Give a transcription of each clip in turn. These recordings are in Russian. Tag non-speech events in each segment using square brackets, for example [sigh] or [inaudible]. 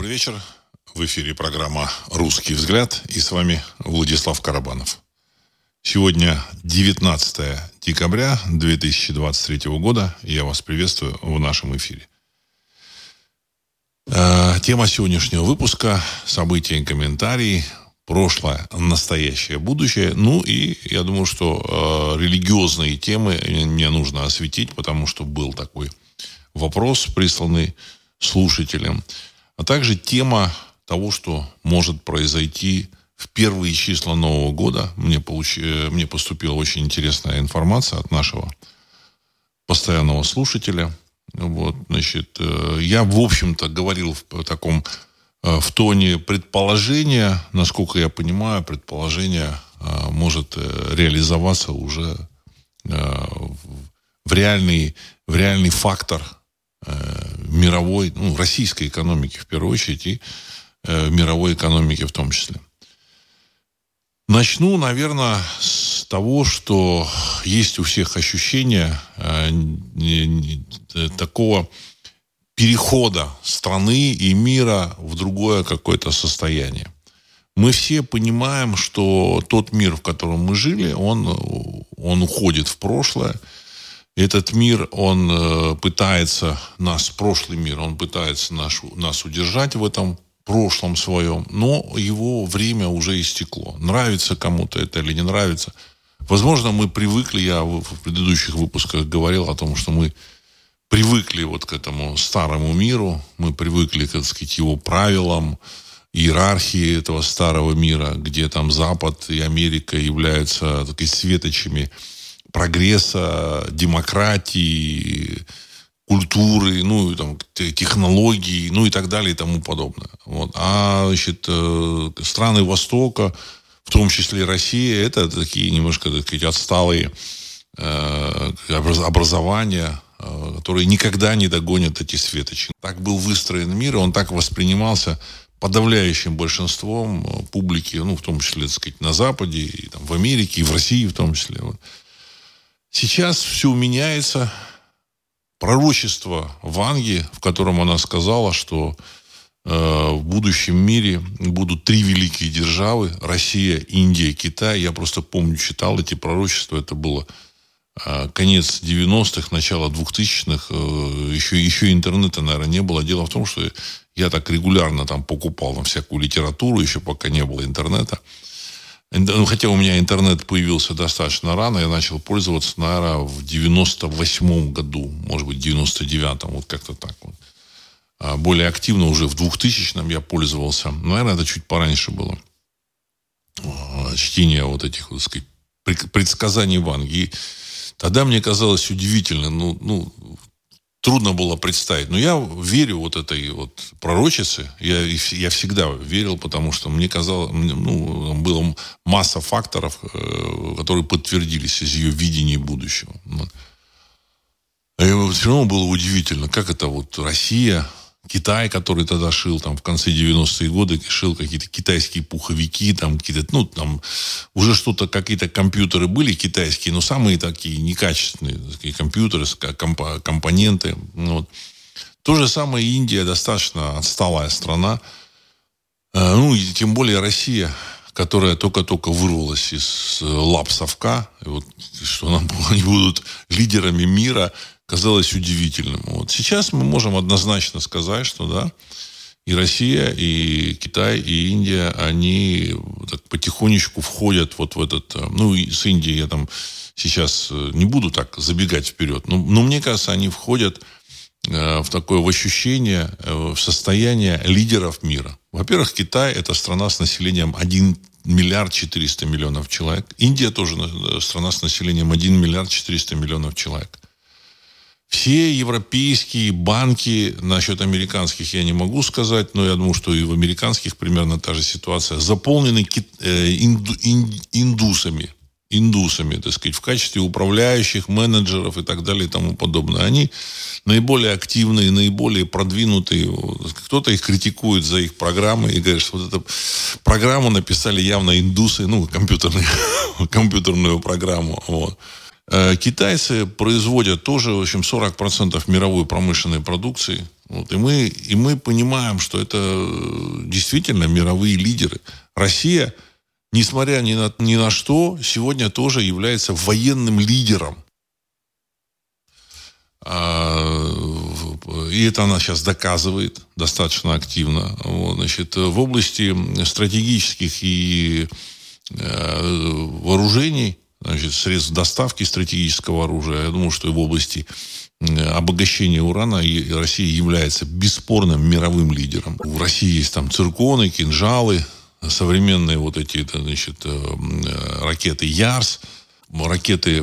Добрый вечер. В эфире программа «Русский взгляд» и с вами Владислав Карабанов. Сегодня 19 декабря 2023 года. Я вас приветствую в нашем эфире. Э, тема сегодняшнего выпуска – события и комментарии, прошлое, настоящее, будущее. Ну и я думаю, что э, религиозные темы мне нужно осветить, потому что был такой вопрос, присланный слушателям – а также тема того, что может произойти в первые числа Нового года. Мне, получ... Э, мне поступила очень интересная информация от нашего постоянного слушателя. Вот, значит, э, я, в общем-то, говорил в таком э, в тоне предположения, насколько я понимаю, предположение может реализоваться уже в реальный, в реальный фактор мировой, ну, российской экономики в первую очередь и э, мировой экономики в том числе. Начну, наверное, с того, что есть у всех ощущение э, такого перехода страны и мира в другое какое-то состояние. Мы все понимаем, что тот мир, в котором мы жили, он, он уходит в прошлое – этот мир, он э, пытается, нас, прошлый мир, он пытается наш, нас удержать в этом прошлом своем, но его время уже истекло. Нравится кому-то это или не нравится. Возможно, мы привыкли, я в предыдущих выпусках говорил о том, что мы привыкли вот к этому старому миру, мы привыкли, так сказать, его правилам, иерархии этого старого мира, где там Запад и Америка являются такими светочами прогресса, демократии, культуры, ну, там, технологий, ну и так далее и тому подобное. Вот. А, значит, э, страны Востока, в том числе Россия, это такие немножко, так сказать, отсталые э, образования, э, которые никогда не догонят эти светочи. Так был выстроен мир, и он так воспринимался подавляющим большинством публики, ну, в том числе, так сказать, на Западе, и там, в Америке, и в России в том числе. Вот. Сейчас все меняется. Пророчество Ванги, в котором она сказала, что э, в будущем мире будут три великие державы – Россия, Индия, Китай. Я просто помню, читал эти пророчества. Это было э, конец 90-х, начало 2000-х. Э, еще, еще интернета, наверное, не было. Дело в том, что я так регулярно там покупал там всякую литературу, еще пока не было интернета. Ну, хотя у меня интернет появился достаточно рано, я начал пользоваться, наверное, в 98 году, может быть, в 99-м, вот как-то так вот. А более активно уже в 2000-м я пользовался. Наверное, это чуть пораньше было. А, чтение вот этих, вот, сказать, предсказаний Ванги. Тогда мне казалось удивительно, ну, ну, трудно было представить. Но я верю вот этой вот пророчице. Я, я всегда верил, потому что мне казалось, ну, было масса факторов, э, которые подтвердились из ее видения будущего. И все равно было удивительно, как это вот Россия, Китай, который тогда шил там в конце 90-е годы, шил какие-то китайские пуховики, там какие-то, ну, там уже что-то, какие-то компьютеры были китайские, но самые такие некачественные такие компьютеры, комп компоненты. Ну, вот. То же самое Индия, достаточно отсталая страна. Э, ну, и тем более Россия, которая только-только вырвалась из лап совка, и вот, что нам, [laughs] они будут лидерами мира – казалось удивительным. Вот. Сейчас мы можем однозначно сказать, что да, и Россия, и Китай, и Индия, они так потихонечку входят вот в этот... Э, ну, и с Индией я там сейчас э, не буду так забегать вперед, но, но мне кажется, они входят э, в такое в ощущение, в состояние лидеров мира. Во-первых, Китай – это страна с населением 1 миллиард 400 миллионов человек. Индия тоже страна с населением 1 миллиард 400 миллионов человек. Все европейские банки, насчет американских я не могу сказать, но я думаю, что и в американских примерно та же ситуация, заполнены э, инду, индусами, индусами, так сказать, в качестве управляющих, менеджеров и так далее и тому подобное. Они наиболее активные, наиболее продвинутые. Кто-то их критикует за их программы и говорит, что вот эту программу написали явно индусы, ну, компьютерную, [laughs] компьютерную программу. Вот. Э, китайцы производят тоже, в общем, 40% мировой промышленной продукции. Вот, и, мы, и мы понимаем, что это действительно мировые лидеры. Россия, несмотря ни на, ни на что, сегодня тоже является военным лидером. А, и это она сейчас доказывает достаточно активно. Вот, значит, в области стратегических и э, вооружений, значит, средств доставки стратегического оружия, я думаю, что в области обогащения урана Россия является бесспорным мировым лидером. В России есть там цирконы, кинжалы, современные вот эти значит, э, э, ракеты «Ярс», ракеты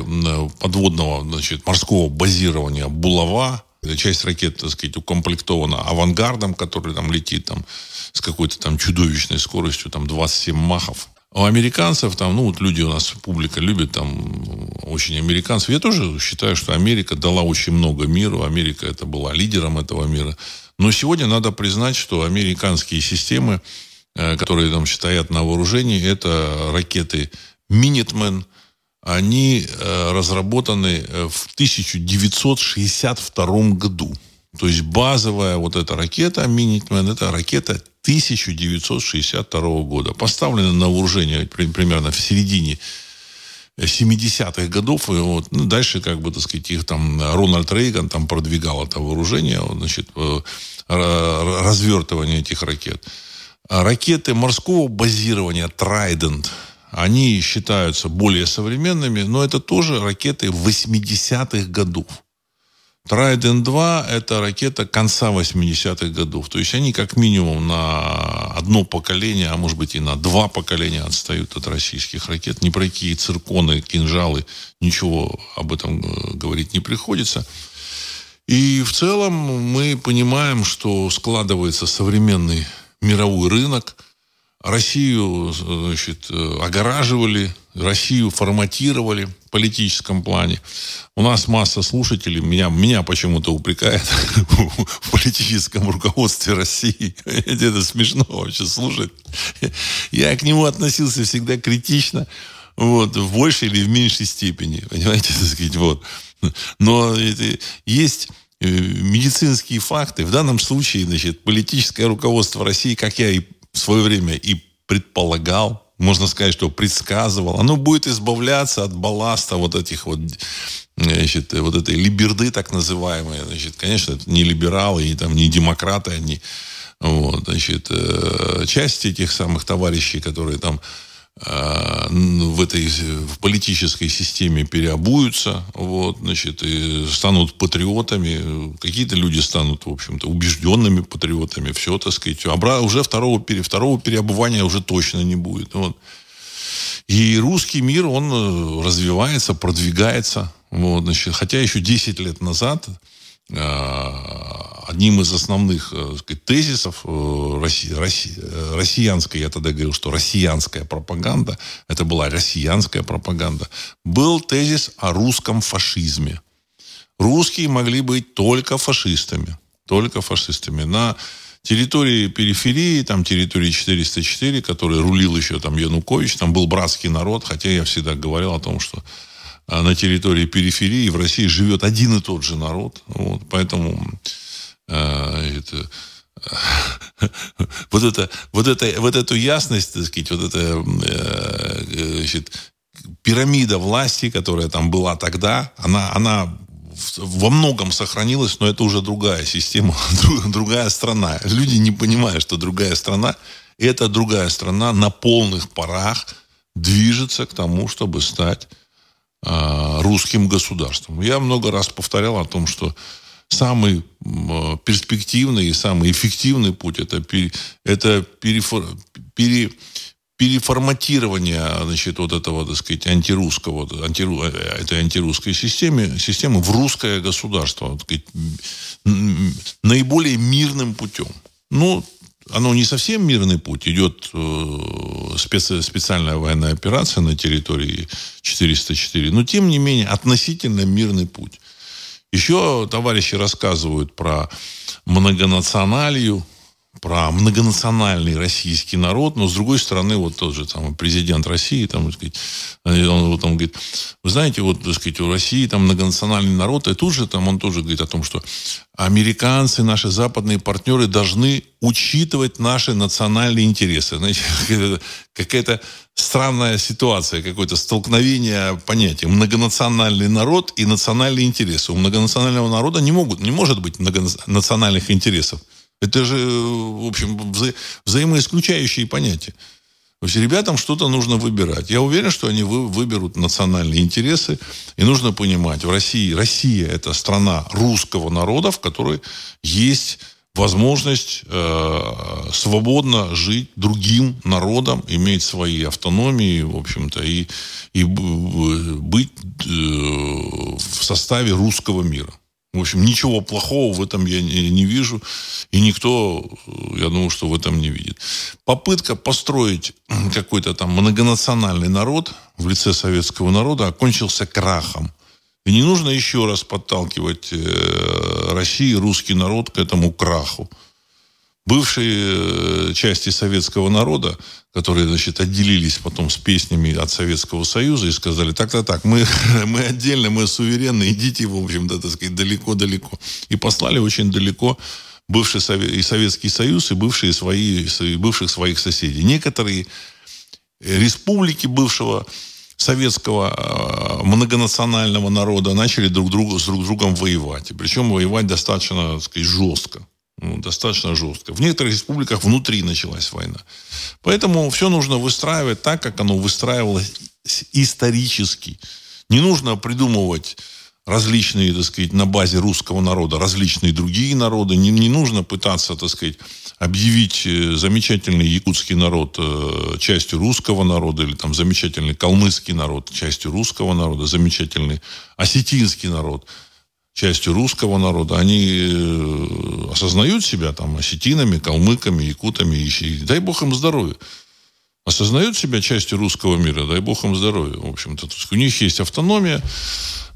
подводного, значит, морского базирования «Булава». Часть ракет, так сказать, укомплектована авангардом, который там летит там, с какой-то там чудовищной скоростью, там 27 махов. У американцев там, ну вот люди у нас, публика любит там очень американцев. Я тоже считаю, что Америка дала очень много миру. Америка это была лидером этого мира. Но сегодня надо признать, что американские системы, э, которые там стоят на вооружении, это ракеты Минитмен, они э, разработаны э, в 1962 году. То есть базовая вот эта ракета Минитмен, это ракета 1962 года. Поставлена на вооружение примерно в середине 70-х годов. И вот, ну, дальше, как бы, так сказать, их там Рональд Рейган там продвигал это вооружение, значит, э, развертывание этих ракет. А ракеты морского базирования Trident, они считаются более современными, но это тоже ракеты 80-х годов. Trident 2 – это ракета конца 80-х годов. То есть они как минимум на одно поколение, а может быть и на два поколения отстают от российских ракет. Ни про какие цирконы, кинжалы, ничего об этом э, говорить не приходится. И в целом мы понимаем, что складывается современный мировой рынок – Россию значит, э, огораживали, Россию форматировали в политическом плане. У нас масса слушателей, меня, меня почему-то упрекает [laughs] в политическом руководстве России. [laughs] Это смешно вообще слушать. Я к нему относился всегда критично, вот, в большей или в меньшей степени, понимаете, [laughs] так сказать, вот. Но есть э, медицинские факты. В данном случае, значит, политическое руководство России, как я и в свое время и предполагал, можно сказать, что предсказывал, оно будет избавляться от балласта вот этих вот значит, вот этой либерды так называемые. Значит, конечно, это не либералы и там не демократы они. Вот, значит, э, часть этих самых товарищей, которые там в этой в политической системе переобуются, вот, значит, и станут патриотами. Какие-то люди станут, в общем-то, убежденными патриотами. Все, так сказать. Обра... Уже второго, пере... второго переобувания уже точно не будет. Вот. И русский мир, он э, развивается, продвигается. Вот, значит, хотя еще 10 лет назад а, одним из основных э, сказать, тезисов э, Росси, Росси, э, россиянской, я тогда говорил, что россиянская пропаганда, это была россиянская пропаганда, был тезис о русском фашизме. Русские могли быть только фашистами. Только фашистами. На территории периферии, там территории 404, который рулил еще там Янукович, там был братский народ, хотя я всегда говорил о том, что на территории периферии в России живет один и тот же народ. Вот, поэтому это, [laughs] вот, это, вот, это, вот эту ясность, так сказать, вот эта э, значит, пирамида власти, которая там была тогда, она, она во многом сохранилась, но это уже другая система, [laughs] другая страна. Люди не понимают, что другая страна, эта другая страна на полных парах движется к тому, чтобы стать а, русским государством. Я много раз повторял о том, что самый перспективный и самый эффективный путь это, это перефор, пере, переформатирование значит, вот этого, так сказать, антирусского, антиру, этой антирусской системы, системы в русское государство, так сказать, наиболее мирным путем. Ну, оно не совсем мирный путь. Идет э, специ, специальная военная операция на территории 404. Но, тем не менее, относительно мирный путь. Еще товарищи рассказывают про многонационалию, про многонациональный российский народ, но с другой стороны, вот тот же там президент России, там, сказать, он, вот, он говорит, вы знаете, вот, так сказать, у России там многонациональный народ, и тут же там он тоже говорит о том, что американцы, наши западные партнеры должны учитывать наши национальные интересы. Знаете, [laughs] какая-то странная ситуация, какое-то столкновение понятий. Многонациональный народ и национальные интересы. У многонационального народа не, могут, не может быть многонациональных интересов. Это же, в общем, вза взаимоисключающие понятия. То есть ребятам что-то нужно выбирать. Я уверен, что они вы, выберут национальные интересы. И нужно понимать, в России, Россия это страна русского народа, в которой есть возможность э, свободно жить другим народом, иметь свои автономии, в общем-то, и, и быть э, в составе русского мира. В общем, ничего плохого в этом я не, не вижу. И никто, я думаю, что в этом не видит. Попытка построить какой-то там многонациональный народ в лице советского народа окончился крахом. И не нужно еще раз подталкивать э, Россию, русский народ к этому краху бывшие э, части советского народа, которые, значит, отделились потом с песнями от Советского Союза и сказали, так-то так, мы, [laughs] мы отдельно, мы суверенны, идите, в общем-то, так сказать, далеко-далеко. И послали очень далеко бывший и Советский Союз, и бывшие свои, и бывших своих соседей. Некоторые республики бывшего советского э, многонационального народа начали друг друга с друг другом воевать. Причем воевать достаточно, так сказать, жестко ну, достаточно жестко. В некоторых республиках внутри началась война. Поэтому все нужно выстраивать так, как оно выстраивалось исторически. Не нужно придумывать различные, так сказать, на базе русского народа, различные другие народы. Не, не нужно пытаться, так сказать, объявить э, замечательный якутский народ э, частью русского народа, или там замечательный калмыцкий народ частью русского народа, замечательный осетинский народ – частью русского народа, они э, осознают себя там осетинами, калмыками, якутами, и, дай бог им здоровья. Осознают себя частью русского мира, дай бог им здоровья. В общем-то, у них есть автономия,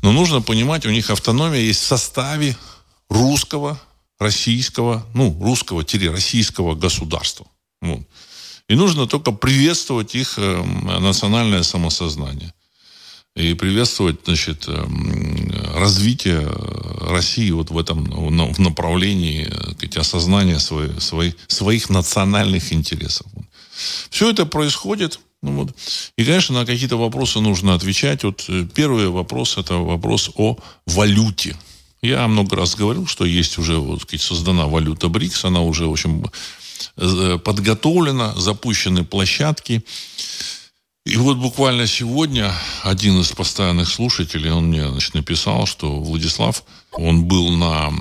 но нужно понимать, у них автономия есть в составе русского, российского, ну, русского-российского государства. Вот. И нужно только приветствовать их э, национальное самосознание и приветствовать значит, эм, развитие России вот в этом в направлении сказать, осознания своих, своих, своих национальных интересов. Все это происходит. Ну, вот. И, конечно, на какие-то вопросы нужно отвечать. Вот э, первый вопрос – это вопрос о валюте. Я много раз говорил, что есть уже вот, сказать, создана валюта БРИКС, она уже, в общем, э, подготовлена, запущены площадки. И вот буквально сегодня один из постоянных слушателей, он мне значит, написал, что Владислав, он был на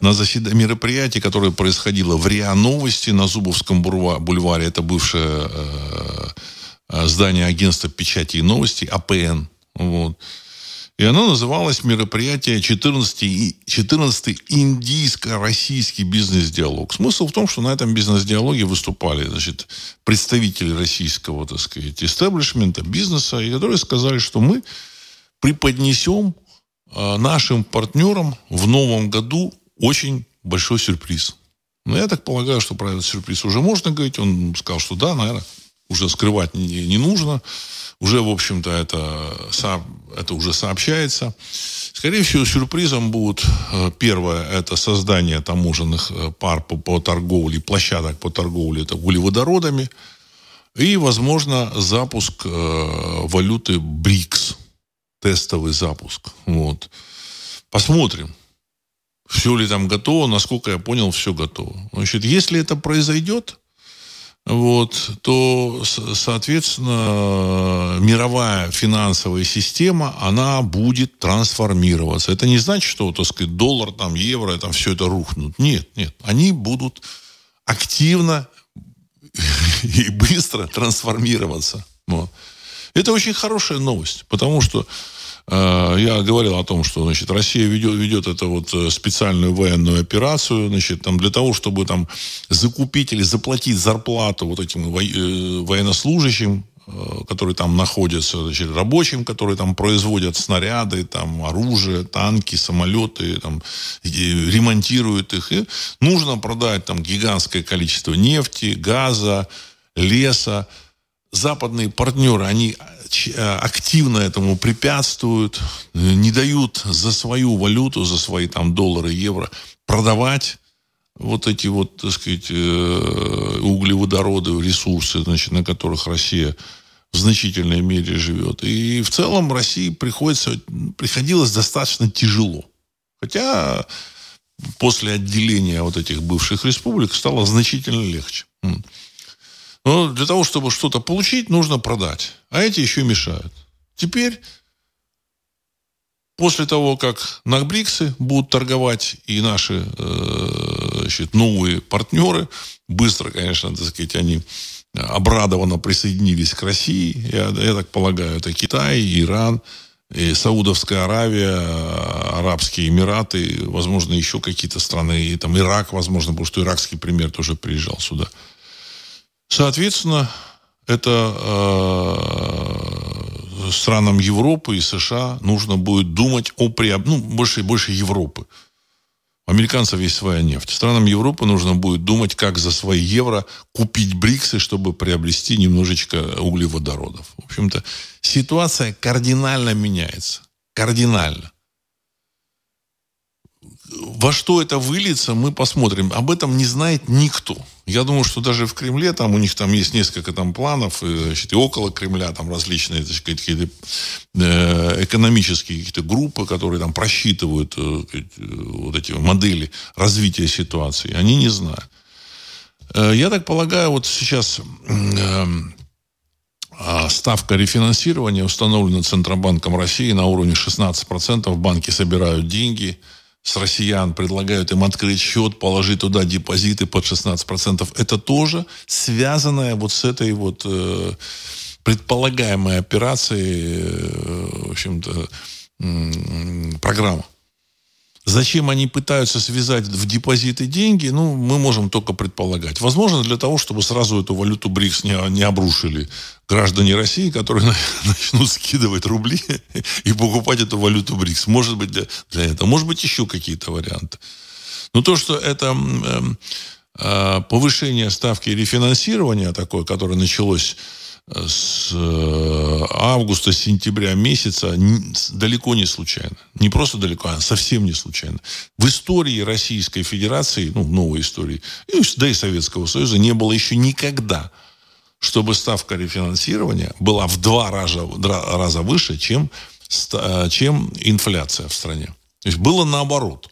на заседании мероприятии, которое происходило в РИА Новости на Зубовском бульваре. Это бывшее э, э, здание агентства печати и новостей, АПН. Вот. И оно называлось мероприятие 14, 14 индийско-российский бизнес-диалог. Смысл в том, что на этом бизнес-диалоге выступали значит, представители российского, так сказать, истеблишмента, бизнеса, и которые сказали, что мы преподнесем э, нашим партнерам в новом году очень большой сюрприз. Но я так полагаю, что про этот сюрприз уже можно говорить. Он сказал, что да, наверное, уже скрывать не, не нужно. Уже, в общем-то, это, это уже сообщается. Скорее всего, сюрпризом будут, э, первое, это создание таможенных э, пар по, по торговле, площадок по торговле это углеводородами. И, возможно, запуск э, валюты БРИКС. Тестовый запуск. Вот. Посмотрим. Все ли там готово, насколько я понял, все готово. Значит, если это произойдет, вот, то, соответственно, мировая финансовая система, она будет трансформироваться. Это не значит, что, так сказать, доллар, там, евро, там все это рухнут. Нет, нет. Они будут активно [laughs] и быстро трансформироваться. Вот. Это очень хорошая новость, потому что я говорил о том, что значит, Россия ведет, ведет это вот э, специальную военную операцию значит, там, для того, чтобы там, закупить или заплатить зарплату вот этим э, военнослужащим э, которые там находятся, значит, рабочим, которые там производят снаряды, там, оружие, танки, самолеты, там, ремонтируют их. И нужно продать там гигантское количество нефти, газа, леса. Западные партнеры, они э, активно этому препятствуют, не дают за свою валюту, за свои там доллары, евро продавать вот эти вот, так сказать, э, углеводороды, ресурсы, значит, на которых Россия в значительной мере живет. И в целом России приходится, приходилось достаточно тяжело. Хотя после отделения вот этих бывших республик стало значительно легче. Но для того, чтобы что-то получить, нужно продать. А эти еще мешают. Теперь После того, как на БРИКСы будут торговать и наши э, значит, новые партнеры, быстро, конечно, так сказать, они обрадованно присоединились к России. Я, я так полагаю, это Китай, Иран, и Саудовская Аравия, Арабские Эмираты, возможно, еще какие-то страны, и там Ирак, возможно, потому что иракский пример тоже приезжал сюда. Соответственно, это э, странам Европы и США нужно будет думать о приоб... ну, больше и больше Европы. У американцев есть своя нефть. Странам Европы нужно будет думать, как за свои евро купить БРИКСы, чтобы приобрести немножечко углеводородов. В общем-то, ситуация кардинально меняется. Кардинально. Во что это выльется, мы посмотрим. Об этом не знает никто. Я думаю, что даже в Кремле, там у них там есть несколько там планов, и, значит, и около Кремля там различные так сказать, какие-то э, экономические какие-то группы, которые там просчитывают э, вот эти модели развития ситуации. Они не знают. Э, я так полагаю, вот сейчас э, а ставка рефинансирования установлена Центробанком России на уровне 16%. Банки собирают деньги – с россиян, предлагают им открыть счет, положить туда депозиты под 16%. Это тоже связанное вот с этой вот э, предполагаемой операцией, э, в общем-то, э, программа. Зачем они пытаются связать в депозиты деньги, ну, мы можем только предполагать. Возможно, для того, чтобы сразу эту валюту БРИКС не, не обрушили граждане России, которые [laughs] начнут скидывать рубли [laughs] и покупать эту валюту БРИКС. Может быть, для, для этого. Может быть, еще какие-то варианты. Но то, что это э, повышение ставки рефинансирования такое, которое началось с э, августа, сентября месяца далеко не случайно. Не просто далеко, а совсем не случайно. В истории Российской Федерации, ну, в новой истории, да и Советского Союза не было еще никогда, чтобы ставка рефинансирования была в два раза, раза выше, чем, э, чем инфляция в стране. То есть было наоборот.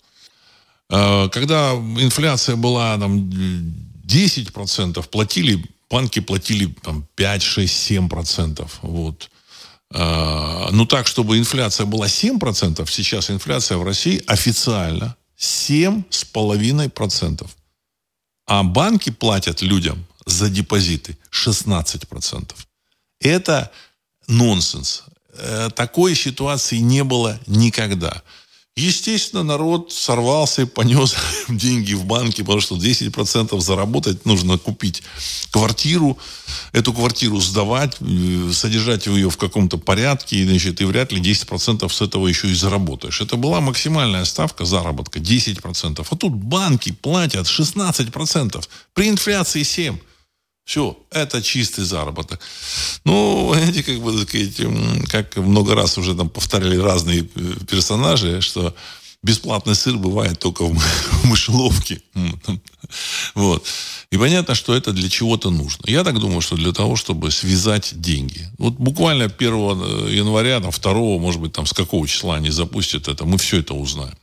Э, когда инфляция была там, 10%, платили банки платили там, 5, 6, 7 процентов. Вот. А, ну так, чтобы инфляция была 7 процентов, сейчас инфляция в России официально 7,5 процентов. А банки платят людям за депозиты 16 процентов. Это нонсенс. Э, такой ситуации не было никогда. Естественно, народ сорвался и понес [laughs] деньги в банки, потому что 10% заработать нужно купить квартиру, эту квартиру сдавать, э, содержать ее в каком-то порядке, значит, и вряд ли 10% с этого еще и заработаешь. Это была максимальная ставка заработка, 10%. А тут банки платят 16%, при инфляции 7%. Все, это чистый заработок. Ну, знаете, как бы, как много раз уже там повторяли разные э, персонажи, что бесплатный сыр бывает только в [laughs] мышеловке. [laughs] Вот. И понятно, что это для чего-то нужно. Я так думаю, что для того, чтобы связать деньги. Вот буквально 1 э, января, там, 2, может быть, там, с какого числа они запустят это, мы все это узнаем.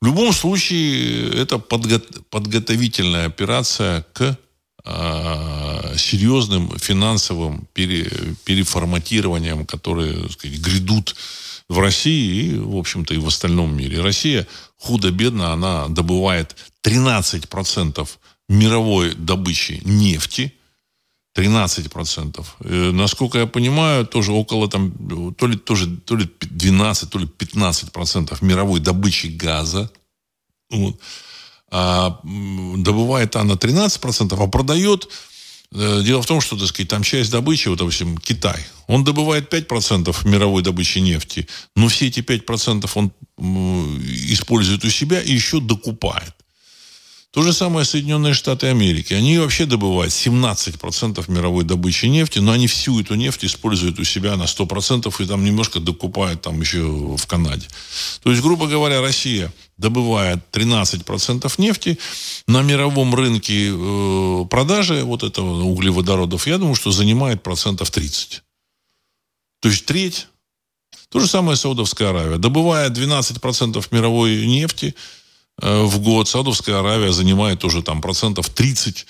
В любом случае, это подго- подготовительная операция к серьезным финансовым пере, переформатированием, которые сказать, грядут в России и, в общем-то, и в остальном мире. Россия худо-бедно, она добывает 13% мировой добычи нефти, 13%. И, насколько я понимаю, тоже около там, то ли, тоже, то ли 12, то ли 15% мировой добычи газа. Вот а добывает она 13%, а продает Э, дело в том, что, так сказать, там часть добычи, вот, допустим, Китай, он добывает 5% мировой добычи нефти, но все эти 5% он использует у себя и еще докупает. То же самое Соединенные Штаты Америки. Они вообще добывают 17% мировой добычи нефти, но они всю эту нефть используют у себя на 100% и там немножко докупают там еще в Канаде. То есть, грубо говоря, Россия добывает 13% нефти на мировом рынке э, продажи вот этого углеводородов, я думаю, что занимает процентов 30. То есть треть. То же самое Саудовская Аравия. Добывая 12% мировой нефти, в год Саудовская Аравия занимает уже там процентов 30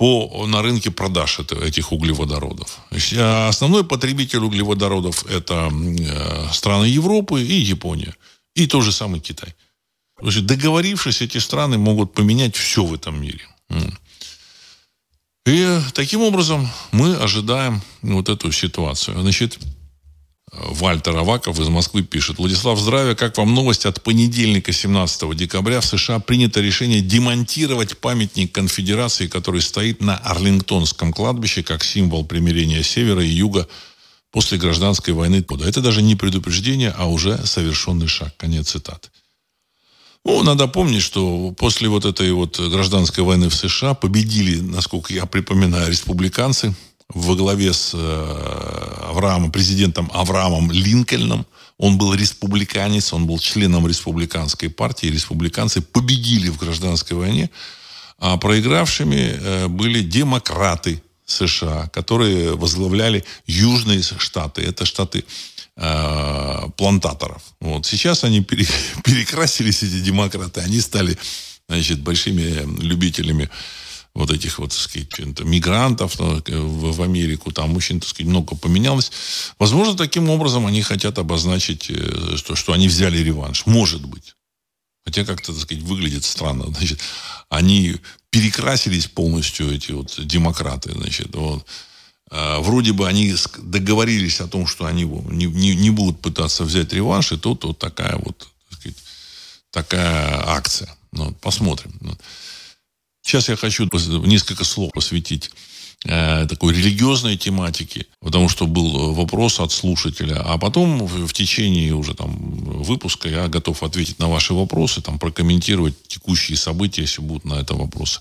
по, на рынке продаж этих углеводородов. А основной потребитель углеводородов это э, страны Европы и Япония. И тот же самый Китай. То есть, договорившись, эти страны могут поменять все в этом мире. И таким образом мы ожидаем вот эту ситуацию. Значит, Вальтер Аваков из Москвы пишет. Владислав, здравия. Как вам новость от понедельника, 17 декабря, в США принято решение демонтировать памятник конфедерации, который стоит на Арлингтонском кладбище, как символ примирения севера и юга после гражданской войны. Это даже не предупреждение, а уже совершенный шаг. Конец цитаты. Ну, надо помнить, что после вот этой вот гражданской войны в США победили, насколько я припоминаю, республиканцы – во главе с э, Авраамом, президентом Авраамом Линкольном. Он был республиканец, он был членом республиканской партии. Республиканцы победили в гражданской войне, а проигравшими э, были демократы США, которые возглавляли южные штаты. Это штаты э, плантаторов. Вот. Сейчас они [laughs] перекрасились, эти демократы. Они стали значит, большими любителями вот этих вот, так сказать, мигрантов ну, в, Америку, там очень, так сказать, много поменялось. Возможно, таким образом они хотят обозначить, э, что, что они взяли реванш. Может быть. Хотя как-то, так сказать, выглядит странно. [laughs] Значит, они перекрасились полностью, эти вот демократы, значит, вот. А, вроде бы они договорились о том, что они не, не, не будут пытаться взять реванш, и тут вот такая вот, так сказать, такая акция. Ну, посмотрим. Сейчас я хочу несколько слов посвятить э, такой религиозной тематике, потому что был вопрос от слушателя, а потом в, течение уже там выпуска я готов ответить на ваши вопросы, там прокомментировать текущие события, если будут на это вопросы.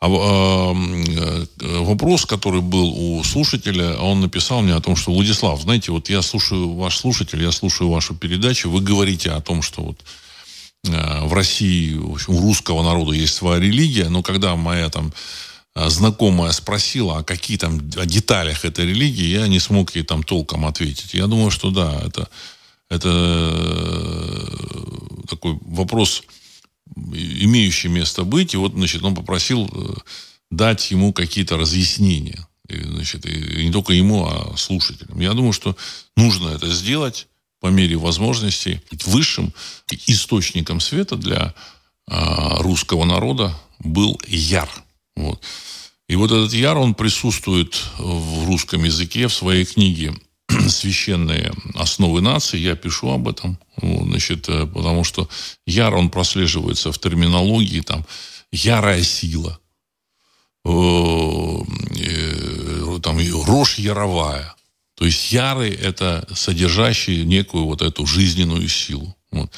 А, э, вопрос, который был у слушателя, он написал мне о том, что Владислав, знаете, вот я слушаю ваш слушатель, я слушаю вашу передачу, вы говорите о том, что вот Э, в России, в общем, у русского народа есть своя религия, но когда моя там э, знакомая спросила, а какие там о деталях этой религии, я не смог ей там толком ответить. Я думаю, что да, это, это э, такой вопрос, имеющий место быть. И вот, значит, он попросил дать ему какие-то разъяснения. И, значит, и не только ему, а слушателям. Я думаю, что нужно это сделать по мере возможностей высшим источником света для э, русского народа был яр. Вот. И вот этот яр, он присутствует в русском языке в своей книге [clears throat] «Священные основы нации». Я пишу об этом, вот, значит, э, потому что яр, он прослеживается в терминологии, там, ярая сила, э, э, там, рожь яровая, то есть ярый – это содержащий некую вот эту жизненную силу. Вот.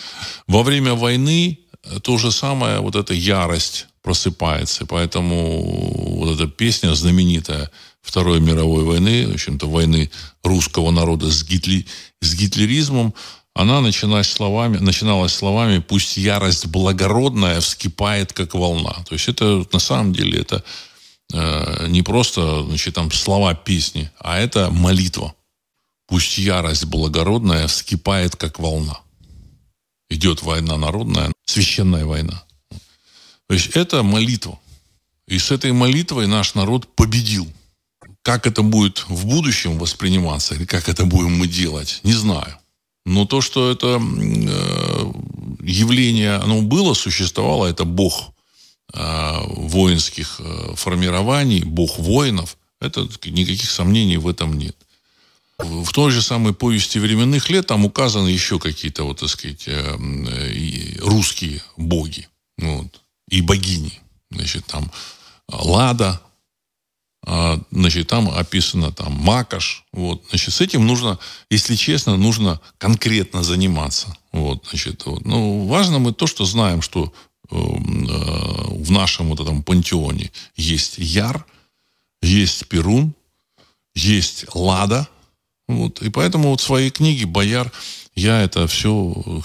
Во время войны то же самое, вот эта ярость просыпается. Поэтому вот эта песня знаменитая Второй мировой войны, в общем-то, войны русского народа с, гитли, с гитлеризмом, она начиналась словами, начиналась словами «пусть ярость благородная вскипает, как волна». То есть это на самом деле это Э, не просто значит, там слова песни, а это молитва. Пусть ярость благородная вскипает, как волна. Идет война народная, священная война. То есть это молитва. И с этой молитвой наш народ победил. Как это будет в будущем восприниматься, или как это будем мы делать, не знаю. Но то, что это э, явление, оно было, существовало, это Бог Э, воинских э, формирований, бог воинов, это никаких сомнений в этом нет. В той же самой повести временных лет там указаны еще какие-то, вот, так сказать, э, русские боги вот, и богини. Значит, там Лада, значит, там описано там Макаш. Вот, значит, с этим нужно, если честно, нужно конкретно заниматься. Вот, значит, вот. Ну, важно мы то, что знаем, что э, э, в нашем вот этом пантеоне есть Яр, есть Перун, есть Лада. Вот, и поэтому вот в своей книге «Бояр» я это все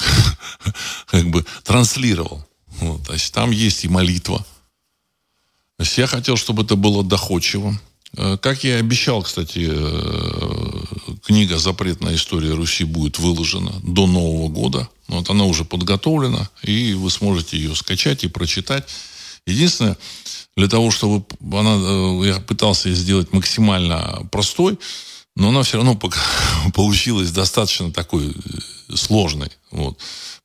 [laughs] как бы транслировал. Вот, то есть там есть и молитва, то есть я хотел, чтобы это было доходчиво. Э, как я и обещал, кстати, э, книга «Запретная история Руси» будет выложена до Нового года. Вот она уже подготовлена, и вы сможете ее скачать и прочитать. Единственное, для того, чтобы она, э, я пытался ее сделать максимально простой, но она все равно [laughs] получилась достаточно такой сложной. Вот.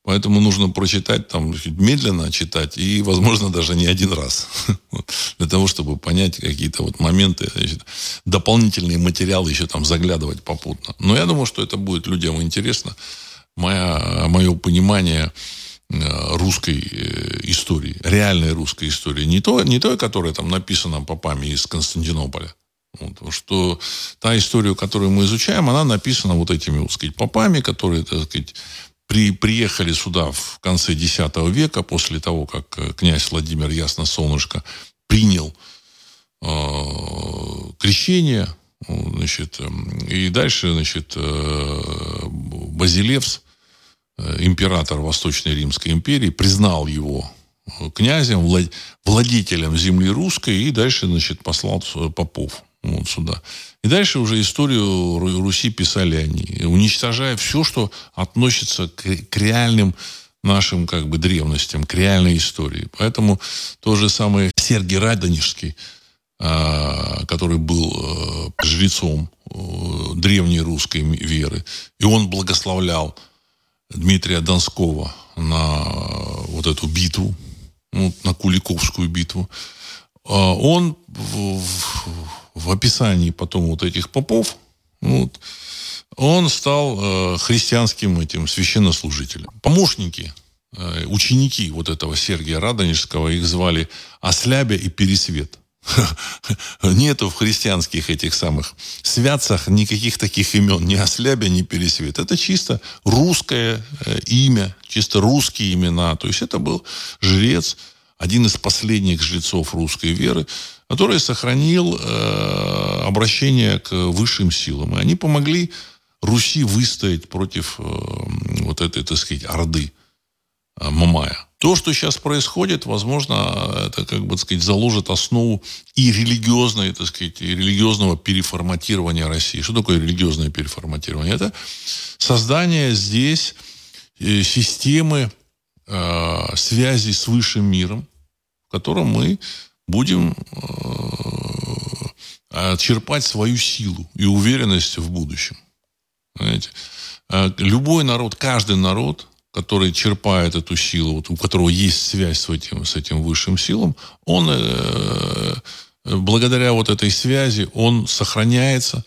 Поэтому нужно прочитать, там, медленно читать и, возможно, даже не один раз. [laughs] Для того, чтобы понять какие-то вот моменты, значит, дополнительные материалы еще там заглядывать попутно. Но я думаю, что это будет людям интересно. Моя, мое понимание э, русской э, истории, реальной русской истории. Не, то, не той, которая там написана попами из Константинополя. Вот, что та история, которую мы изучаем, она написана вот этими, вот сказать, попами, которые, так сказать, при, приехали сюда в конце X века, после того, как э, князь Владимир Ясно Солнышко принял э, крещение, значит, эм, и дальше, значит, э, Базилевс, э, император Восточной Римской империи, признал его князем, владетелем земли русской, и дальше, значит, послал попов вот сюда. И дальше уже историю Руси писали они, уничтожая все, что относится к, к реальным нашим как бы древностям, к реальной истории. Поэтому то же самое Сергий Радонежский, а, который был э, жрецом э, древней русской веры, и он благословлял Дмитрия Донского на вот эту битву, ну, на Куликовскую битву, он в, в описании потом вот этих попов, вот, он стал э, христианским этим священнослужителем. Помощники, э, ученики вот этого Сергия Радонежского, их звали Ослябя и Пересвет. [laughs] Нету в христианских этих самых святцах никаких таких имен, ни Ослябя, ни Пересвет. Это чисто русское э, имя, чисто русские имена. То есть это был жрец, один из последних жрецов русской веры, который сохранил э, обращение к высшим силам. И они помогли Руси выстоять против э, вот этой, так сказать, орды э, Мамая. То, что сейчас происходит, возможно, это, как бы, так сказать, заложит основу и религиозной, так сказать, и религиозного переформатирования России. Что такое религиозное переформатирование? Это создание здесь э, системы э, связи с высшим миром, в котором мы будем э, черпать свою силу и уверенность в будущем. Знаете? Э, любой народ, каждый народ, который черпает эту силу, вот, у которого есть связь с этим, с этим высшим силом, он э, благодаря вот этой связи, он сохраняется.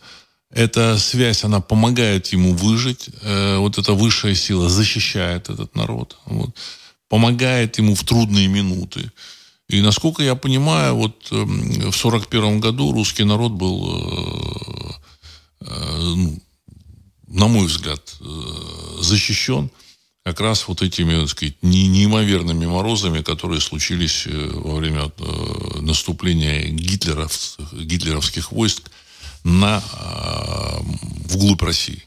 Эта связь, она помогает ему выжить. Э, вот эта высшая сила защищает этот народ. Вот, помогает ему в трудные минуты. И насколько я понимаю, вот эм, в сорок первом году русский народ был, э, э, ну, на мой взгляд, защищен как раз вот этими, так сказать, неимоверными морозами, которые случились во время наступления гитлеров, гитлеровских войск на, вглубь России.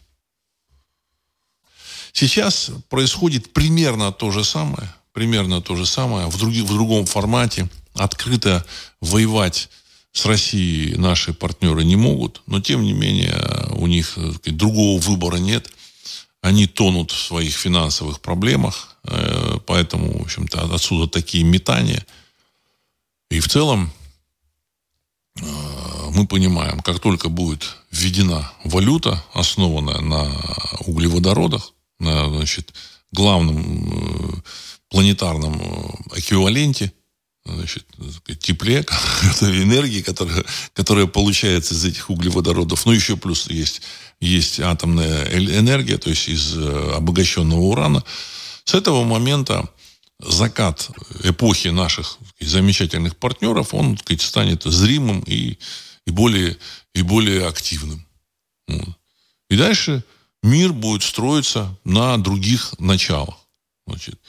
Сейчас происходит примерно то же самое – примерно то же самое, в, други, в другом формате. Открыто воевать с Россией наши партнеры не могут, но тем не менее у них сказать, другого выбора нет. Они тонут в своих финансовых проблемах, э, поэтому, в общем-то, отсюда такие метания. И в целом э, мы понимаем, как только будет введена валюта, основанная на углеводородах, на значит, главном э, планетарном э, эквиваленте, значит, тепле, [laughs] энергии, которая, которая получается из этих углеводородов. Ну, еще плюс есть, есть атомная энергия, то есть из э, обогащенного урана. С этого момента закат эпохи наших замечательных партнеров, он сказать, станет зримым и, и более, и более активным. Вот. И дальше мир будет строиться на других началах. Значит,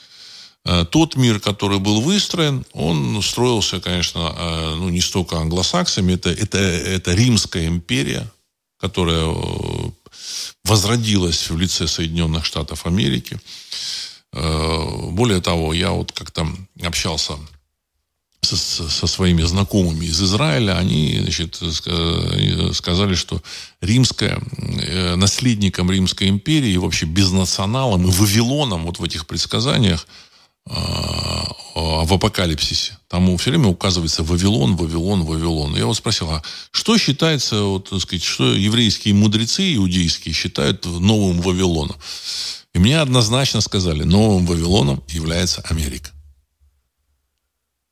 э, тот мир, который был выстроен, он строился, конечно, э, ну, не столько англосаксами, это, это, это Римская империя, которая э, возродилась в лице Соединенных Штатов Америки. Более того, я вот как-то общался со, со своими знакомыми из Израиля, они значит, сказали, что римская, э, наследником Римской империи, и вообще безнационалом и Вавилоном вот в этих предсказаниях а, в апокалипсисе. Там все время указывается Вавилон, Вавилон, Вавилон. Я вот спросил, а что считается, вот, так сказать, что еврейские мудрецы иудейские считают новым Вавилоном? И мне однозначно сказали, новым Вавилоном является Америка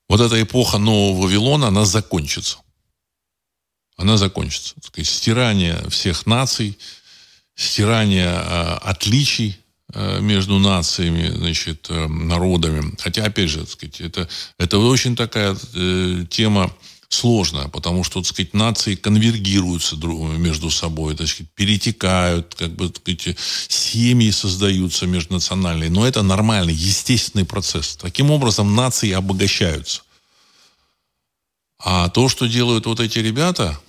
вот эта эпоха Нового Вавилона, она закончится. Она закончится. Так сказать, стирание всех наций, стирание э, отличий э, между нациями, значит, э, народами. Хотя, опять же, так сказать, это, это очень такая э, тема сложно, потому что, так сказать, нации конвергируются между собой, так сказать, перетекают, как бы, так сказать, семьи создаются межнациональные. Но это нормальный, естественный процесс. Таким образом, нации обогащаются. А то, что делают вот эти ребята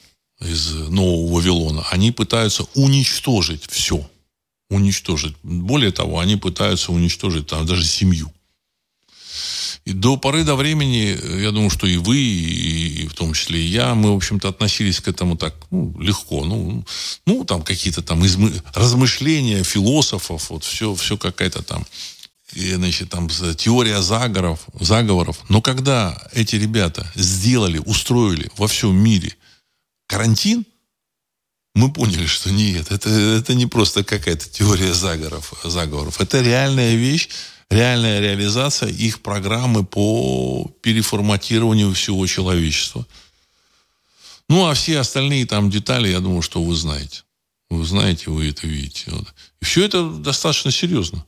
из Нового Вавилона, они пытаются уничтожить все. Уничтожить. Более того, они пытаются уничтожить там даже семью. И до поры до времени, я думаю, что и вы, и в том числе и я, мы, в общем-то, относились к этому так ну, легко. Ну, ну, там какие-то там измы... размышления философов, вот все, все какая-то там значит, там теория заговоров, заговоров. Но когда эти ребята сделали, устроили во всем мире карантин, мы поняли, что нет, это, это не просто какая-то теория заговоров, заговоров. Это реальная вещь, реальная реализация их программы по переформатированию всего человечества. Ну, а все остальные там детали, я думаю, что вы знаете. Вы знаете, вы это видите. Вот. И все это достаточно серьезно.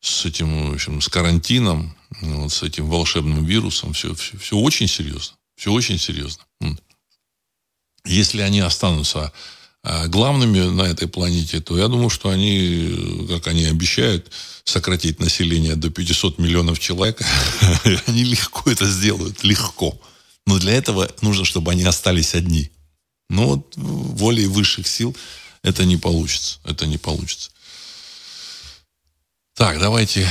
С этим, в общем, с карантином, вот, с этим волшебным вирусом. Все, все, все очень серьезно. Все очень серьезно. Если они останутся главными на этой планете, то я думаю, что они, как они обещают, сократить население до 500 миллионов человек, [laughs] они легко это сделают, легко. Но для этого нужно, чтобы они остались одни. Но вот волей высших сил это не получится. Это не получится. Так, давайте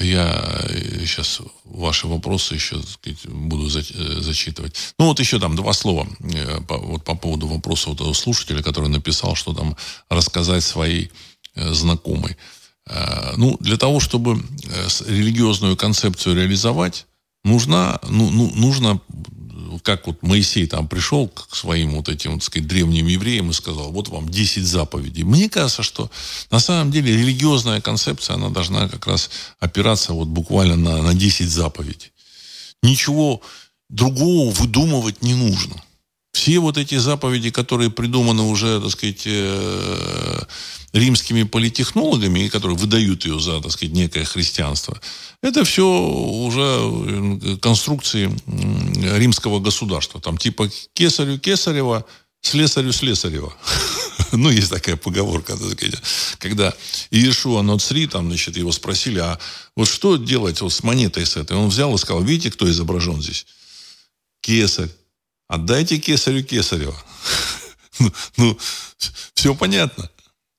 я сейчас ваши вопросы еще сказать, буду э, зачитывать. Ну, вот еще там два слова э, по, вот по поводу вопроса вот этого слушателя, который написал, что там рассказать своей э, знакомой. Ну, для того, чтобы религиозную концепцию реализовать, нужна, ну, ну, нужно как вот Моисей там пришел к своим вот этим, вот, сказать, древним евреям и сказал, вот вам 10 заповедей. Мне кажется, что на самом деле религиозная концепция, она должна как раз опираться вот буквально на, на 10 заповедей. Ничего другого выдумывать не нужно. Все вот эти заповеди, которые придуманы уже, так сказать, э, римскими политехнологами, которые выдают ее за, так сказать, некое христианство, это все уже э, конструкции римского государства. Там типа кесарю Кесарева, слесарю Слесарева. [laughs] ну, есть такая поговорка, когда Иешуа Ноцри, там, значит, его спросили, а вот что делать вот с монетой с этой? Он взял и сказал, видите, кто изображен здесь? Кесарь. Отдайте кесарю Кесарева. [laughs] ну, ну, все понятно.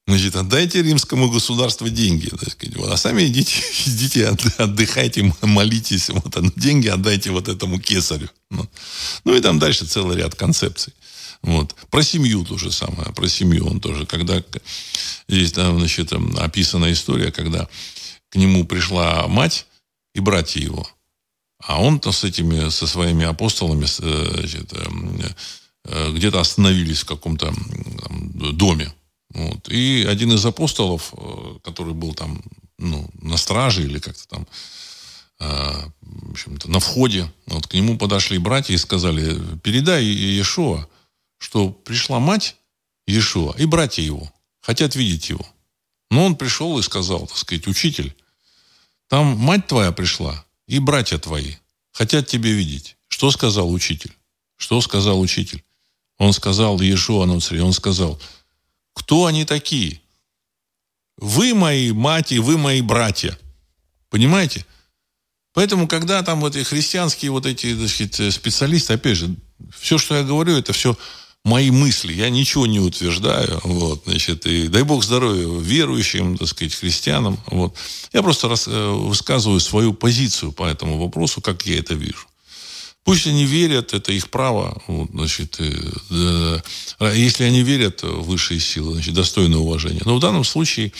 Значит, отдайте римскому государству деньги. Сказать, вот, а сами идите, [laughs] идите, отдыхайте, молитесь. Вот, деньги отдайте вот этому кесарю. Ну, ну и там дальше целый ряд концепций. Вот. Про семью то же самое. Про семью он тоже. Когда здесь там, значит, описана история, когда к нему пришла мать и братья его. А он-то с этими, со своими апостолами э, значит, э, где-то остановились в каком-то доме. Вот. И один из апостолов, э, который был там ну, на страже или как-то там в общем-то, на входе, вот к нему подошли братья и сказали, передай Иешуа, что пришла мать Иешуа и братья его, хотят видеть его. Но он пришел и сказал, так сказать, учитель, там мать твоя пришла и братья твои хотят тебя видеть. Что сказал учитель? Что сказал учитель? Он сказал, Иешуа Нуцри, он сказал, кто они такие? Вы мои мать вы мои братья. Понимаете? Поэтому, когда там вот эти христианские вот эти значит, специалисты, опять же, все, что я говорю, это все мои мысли. Я ничего не утверждаю. Вот, значит, и дай бог здоровья верующим, так сказать, христианам. Вот. Я просто рас, э, высказываю свою позицию по этому вопросу, как я это вижу. Пусть они верят, это их право. Вот, значит, э, э, если они верят в высшие силы, значит, достойное уважения. Но в данном случае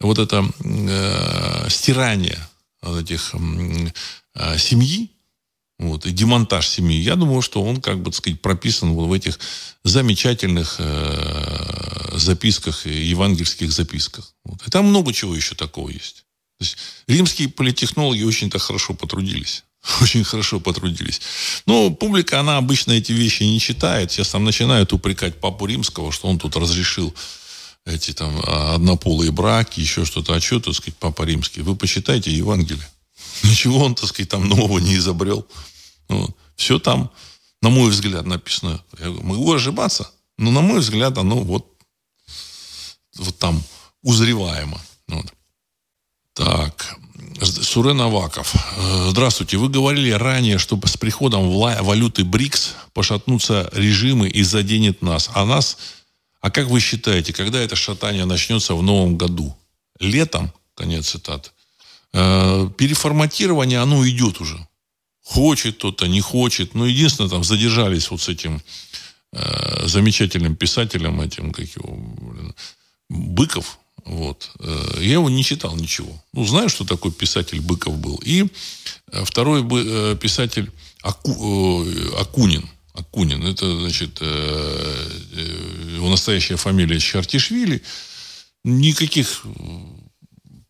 вот это э, стирание вот этих э, семьи, вот, и демонтаж семьи, я думаю, что он, как бы, так сказать, прописан вот в этих замечательных э, записках, евангельских записках. Вот. И там много чего еще такого есть. То есть римские политехнологи очень-то хорошо потрудились. [laughs] Очень хорошо потрудились. Но публика, она обычно эти вещи не читает. Сейчас там начинают упрекать папу римского, что он тут разрешил эти там однополые браки, еще что-то. А что, так сказать, папа римский? Вы почитайте Евангелие. Ничего он, так сказать, там нового не изобрел. Вот. Все там, на мой взгляд, написано. Я могу ошибаться, но, на мой взгляд, оно вот, вот там узреваемо. Вот. Так, Сурен Аваков. Э, здравствуйте. Вы говорили ранее, что с приходом валюты БРИКС пошатнутся режимы и заденет нас. А нас... А как вы считаете, когда это шатание начнется в новом году? Летом? Конец цитаты. Э, переформатирование, оно идет уже. Хочет кто-то, не хочет. Но единственное, там задержались вот с этим э, замечательным писателем, этим, как его, блин, Быков, вот. Э, я его не читал ничего. Ну, знаю, что такой писатель Быков был. И э, второй писатель Аку, Акунин. Акунин. Это, значит, его настоящая фамилия Чартишвили. Никаких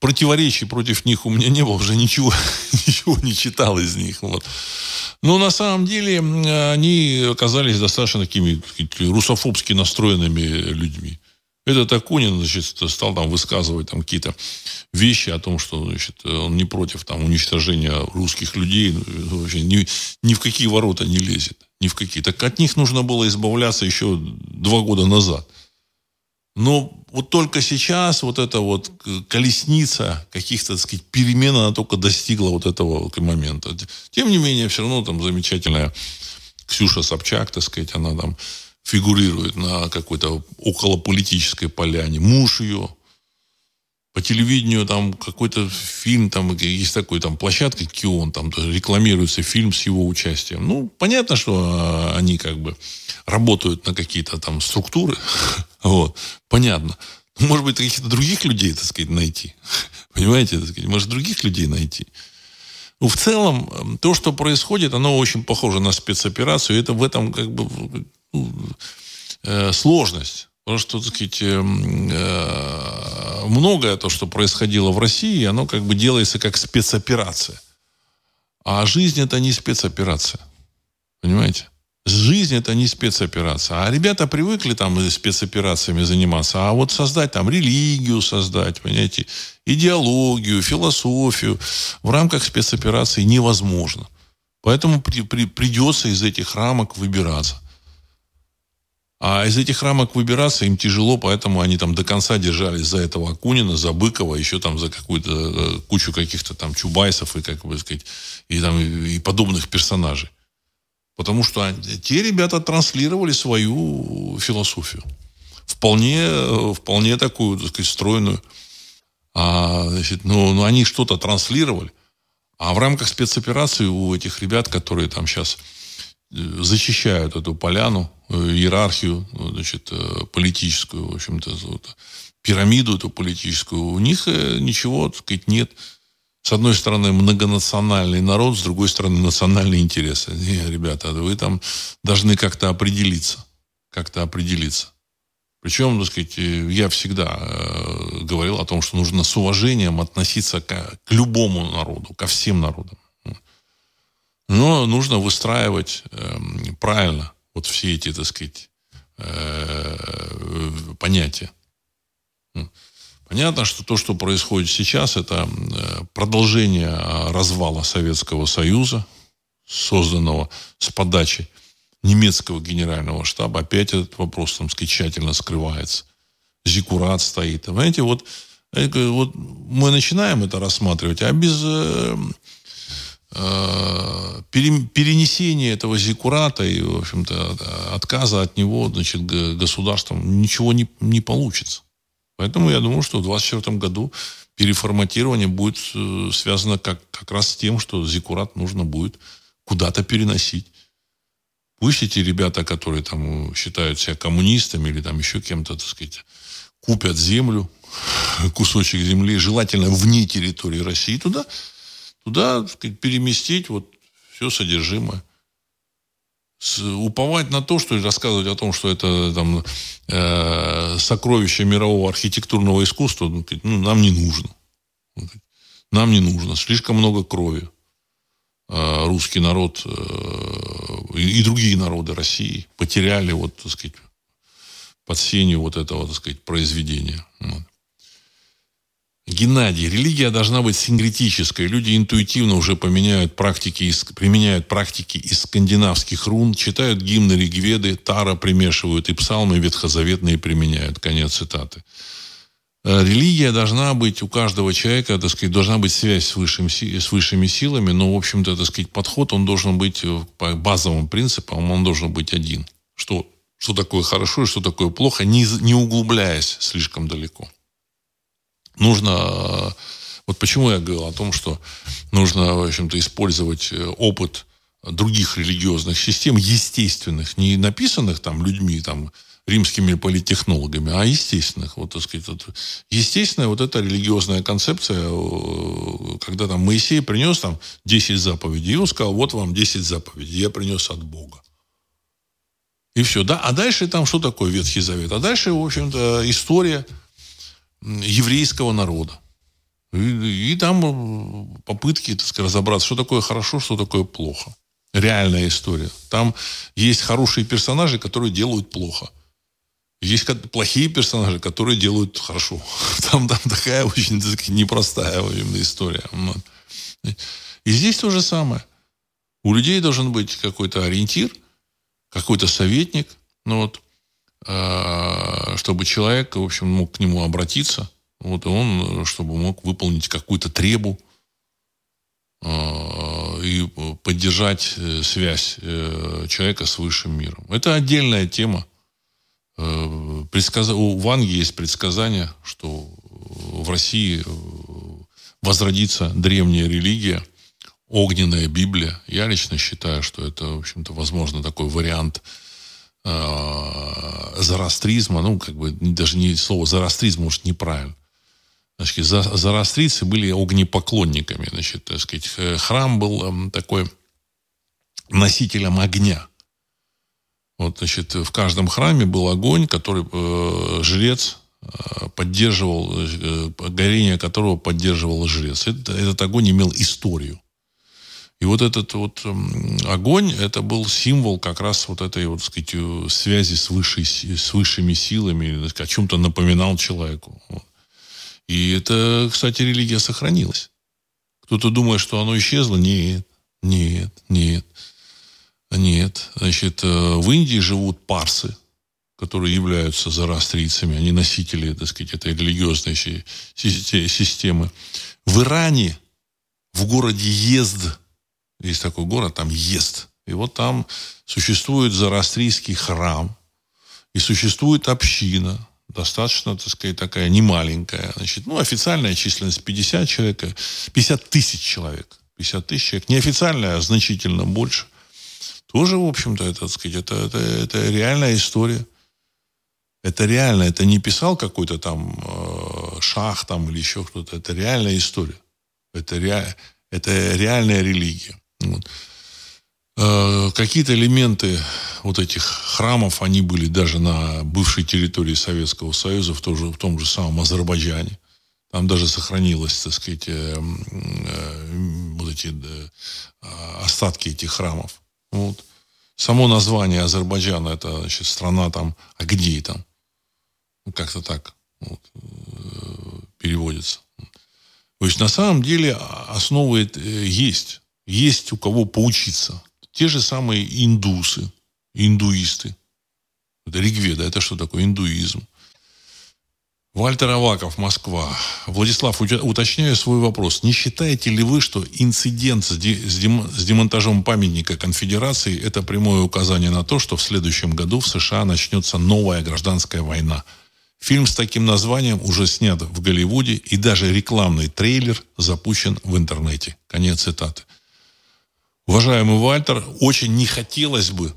противоречий против них у меня не было. Уже ничего, [laughs] ничего не читал из них. Вот. Но на самом деле они оказались достаточно такими русофобски настроенными людьми. Этот Акунин, значит, стал там высказывать там какие-то вещи о том, что, значит, он не против там уничтожения русских людей, ну, вообще ни, ни в какие ворота не лезет, ни в какие. Так от них нужно было избавляться еще два года назад. Но вот только сейчас вот эта вот колесница каких-то, так сказать, перемен, она только достигла вот этого момента. Тем не менее, все равно там замечательная Ксюша Собчак, так сказать, она там фигурирует на какой-то околополитической поляне. Муж ее. По телевидению там какой-то фильм, там есть такой там площадка Кион, там рекламируется фильм с его участием. Ну, понятно, что а, они как бы работают на какие-то там структуры. [laughs] вот. Понятно. Может быть, каких-то других людей, так сказать, найти. [laughs] Понимаете, так сказать, может, других людей найти. Ну, в целом, то, что происходит, оно очень похоже на спецоперацию. Это в этом как бы ну, э, сложность. Потому что, так сказать, э, э, многое то, что происходило в России, оно как бы делается как спецоперация. А жизнь это не спецоперация. Понимаете? Жизнь это не спецоперация. А ребята привыкли там спецоперациями заниматься. А вот создать там религию создать, понимаете, идеологию, философию в рамках спецоперации невозможно. Поэтому при, при, придется из этих рамок выбираться. А из этих рамок выбираться им тяжело, поэтому они там до конца держались за этого Акунина, за Быкова, еще там за какую-то э, кучу каких-то там Чубайсов и, как бы сказать, и, там, и подобных персонажей. Потому что те ребята транслировали свою философию. Вполне, вполне такую, так сказать, стройную. А, значит, ну, ну, они что-то транслировали. А в рамках спецоперации у этих ребят, которые там сейчас э, защищают эту поляну, Э, иерархию, ну, значит, э, политическую, в общем-то, вот, пирамиду эту политическую, у них э, ничего, так сказать, нет. С одной стороны, многонациональный народ, с другой стороны, национальные интересы. Не, ребята, вы там должны как-то определиться. Как-то определиться. Причем, так сказать, я всегда э, говорил о том, что нужно с уважением относиться к, к любому народу, ко всем народам. Но нужно выстраивать э, правильно вот все эти, так сказать, э, понятия. Понятно, что то, что происходит сейчас, это э, продолжение развала Советского Союза, созданного с подачи немецкого генерального штаба. Опять этот вопрос, там, сказать, скрывается. Зикурат стоит. Понимаете, вот, э, вот мы начинаем это рассматривать, а без э, э, перенесения этого зикурата и, в общем-то, отказа от него, значит, государством ничего не, не получится. Поэтому я думаю, что в 2024 году переформатирование будет э, связано как, как раз с тем, что зикурат нужно будет куда-то переносить. Пусть эти ребята, которые там считают себя коммунистами или там еще кем-то, так сказать, купят землю, [laughs] кусочек земли, желательно вне территории России, туда, туда сказать, переместить вот все содержимое. С, уповать на то, что рассказывать о том, что это там, э, сокровище мирового архитектурного искусства, ну, ну, нам не нужно. Нам не нужно. Слишком много крови. Э, русский народ э, и другие народы России потеряли вот, так сказать, под сенью вот этого, так сказать, произведения. Вот. Геннадий, религия должна быть синкретической. Люди интуитивно уже поменяют практики, из, применяют практики из скандинавских рун, читают гимны Ригведы, Тара примешивают и псалмы ветхозаветные применяют. Конец цитаты. Э, религия должна быть у каждого человека, так сказать, должна быть связь с, высшим, с высшими силами, но, в общем-то, так сказать, подход, он должен быть э, по базовым принципам, он должен быть один. Что, что такое хорошо и что такое плохо, не, не углубляясь слишком далеко нужно... Вот почему я говорил о том, что нужно, в общем-то, использовать э, опыт других религиозных систем, естественных, не написанных там людьми, там, римскими политтехнологами, а естественных. Вот, так сказать, вот, естественная вот эта религиозная концепция, э, когда там Моисей принес там 10 заповедей, и он сказал, вот вам 10 заповедей, я принес от Бога. И все, да? А дальше там что такое Ветхий Завет? А дальше, в общем-то, история еврейского народа. И, и там э, попытки, так сказать, разобраться, что такое хорошо, что такое плохо. Реальная история. Там есть хорошие персонажи, которые делают плохо. Есть плохие персонажи, которые делают хорошо. [laughs] Там, там такая очень так сказать, непростая именно история. И здесь то же самое. У людей должен быть какой-то ориентир, какой-то советник. Ну вот, чтобы человек, в общем, мог к нему обратиться, вот, и он, чтобы мог выполнить какую-то требу э, и поддержать э, связь человека с высшим миром. Это отдельная тема. Предсказ... У Ванги есть предсказание, что в России возродится древняя религия, огненная Библия. Я лично считаю, что это, в общем-то, возможно, такой вариант – э, зороастризма, ну, как бы даже не слово зороастризм, может, неправильно. Значит, зороастрийцы были огнепоклонниками. Значит, так сказать, храм был эм, такой носителем огня. Вот, значит, в каждом храме был огонь, который э, жрец э, поддерживал, э, горение которого поддерживал жрец. Это, этот огонь имел историю. И вот этот вот огонь, это был символ как раз вот этой вот, сказать, э, связи с, высшей, с высшими силами, о чем-то напоминал человеку. И это, кстати, религия сохранилась. Кто-то думает, что оно исчезло. Нет, нет, нет. Нет. Значит, э, в Индии живут парсы, которые являются зороастрийцами. Они носители, так сказать, этой религиозной системы. В Иране, в городе Езд, есть такой город, там Ест. И вот там существует зороастрийский храм, и существует община, достаточно, так сказать, такая немаленькая. Значит, ну, официальная численность 50 человек, 50 тысяч человек. 50 тысяч человек. Неофициальная, а значительно больше. Тоже, в общем-то, это, так сказать, это, это, это реальная история. Это реально. Это не писал какой-то там э, шах там или еще кто-то. Это реальная история. Это, ре, это реальная религия. Вот. Э, какие-то элементы вот этих храмов, они были даже на бывшей территории Советского Союза, в том же, в том же самом Азербайджане. Там даже сохранилось, так сказать, э, э, вот эти остатки этих храмов. Вот. Само название Азербайджана, это значит, страна там, а где там? Ну, как-то так вот, переводится. То есть на самом деле основы есть есть у кого поучиться. Те же самые индусы. индуисты. Это Ригведа, это что такое индуизм? Вальтер Аваков, Москва. Владислав, уточняю свой вопрос. Не считаете ли вы, что инцидент с, дем, с демонтажом памятника конфедерации – это прямое указание на то, что в следующем году в США начнется новая гражданская война? Фильм с таким названием уже снят в Голливуде, и даже рекламный трейлер запущен в интернете. Конец цитаты. Уважаемый Вальтер, очень не хотелось бы